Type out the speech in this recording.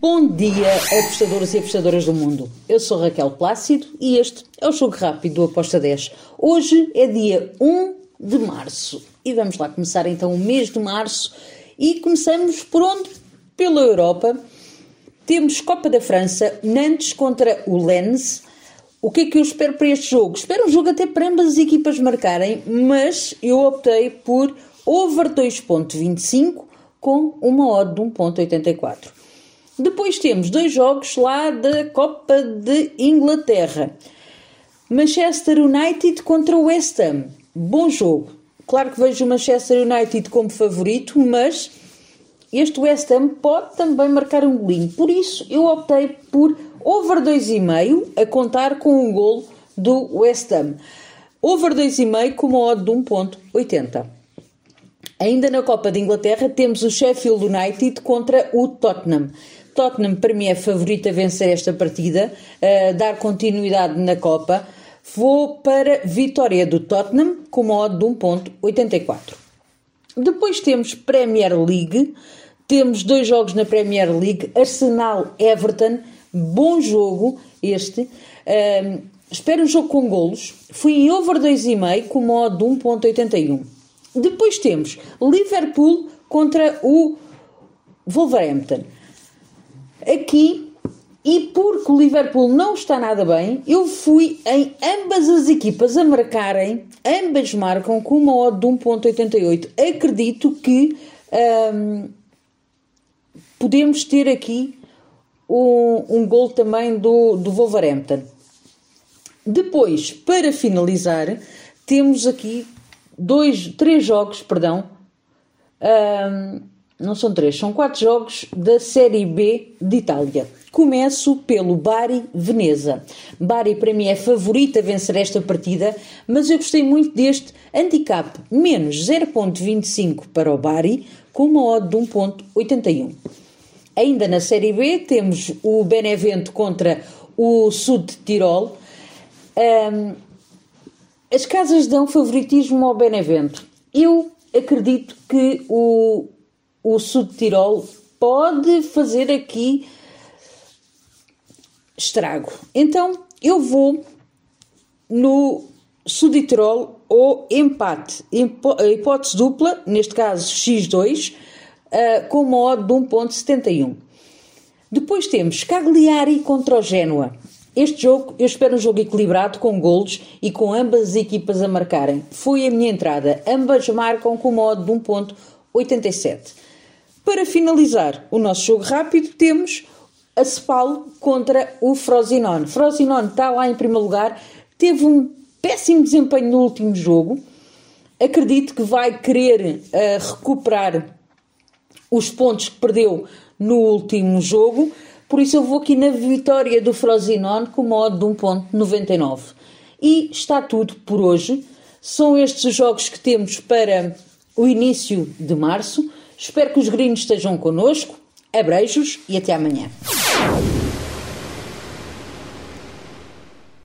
Bom dia, apostadores e apostadoras do mundo. Eu sou Raquel Plácido e este é o Jogo Rápido do Aposta 10. Hoje é dia 1 de março e vamos lá começar então o mês de março e começamos por onde? Pela Europa. Temos Copa da França, Nantes contra o Lens. O que é que eu espero para este jogo? Espero um jogo até para ambas as equipas marcarem, mas eu optei por over 2.25 com uma odd de 1.84. Depois temos dois jogos lá da Copa de Inglaterra. Manchester United contra o West Ham. Bom jogo. Claro que vejo o Manchester United como favorito, mas este West Ham pode também marcar um golinho. Por isso, eu optei por over 2,5 a contar com um golo do West Ham. Over 2,5 com uma odd de 1.80. Ainda na Copa de Inglaterra temos o Sheffield United contra o Tottenham. Tottenham, para mim, é favorito a vencer esta partida, a dar continuidade na Copa. Vou para vitória do Tottenham com uma odd de 1.84. Depois temos Premier League. Temos dois jogos na Premier League. Arsenal-Everton. Bom jogo este. Um, espero um jogo com golos. Fui em over 2,5 com uma odd de 1.81. Depois temos Liverpool contra o Wolverhampton. Aqui, e porque o Liverpool não está nada bem, eu fui em ambas as equipas a marcarem, ambas marcam com uma odd de 1.88. Acredito que hum, podemos ter aqui um, um gol também do, do Wolverhampton. Depois, para finalizar, temos aqui dois, três jogos, perdão, hum, não são três, são quatro jogos da Série B de Itália. Começo pelo Bari Veneza. Bari para mim é favorito a vencer esta partida, mas eu gostei muito deste handicap menos 0.25 para o Bari com uma odd de 1.81. Ainda na Série B temos o Benevento contra o Sud de Tirol. Um, as casas dão favoritismo ao Benevento. Eu acredito que o o Sul Tirol pode fazer aqui estrago. Então eu vou no Sul de Tirol ou empate, hipótese dupla, neste caso X2, uh, com uma odd de 1.71. Depois temos Cagliari contra o Génua. Este jogo, eu espero um jogo equilibrado, com golos e com ambas as equipas a marcarem. Foi a minha entrada. Ambas marcam com uma odd de 1.87. Para finalizar o nosso jogo rápido, temos a Spal contra o Frosinone. Frosinone está lá em primeiro lugar, teve um péssimo desempenho no último jogo. Acredito que vai querer uh, recuperar os pontos que perdeu no último jogo. Por isso eu vou aqui na vitória do Frosinone com modo de 1.99. E está tudo por hoje. São estes os jogos que temos para o início de março. Espero que os gringos estejam connosco. Abreijos e até amanhã.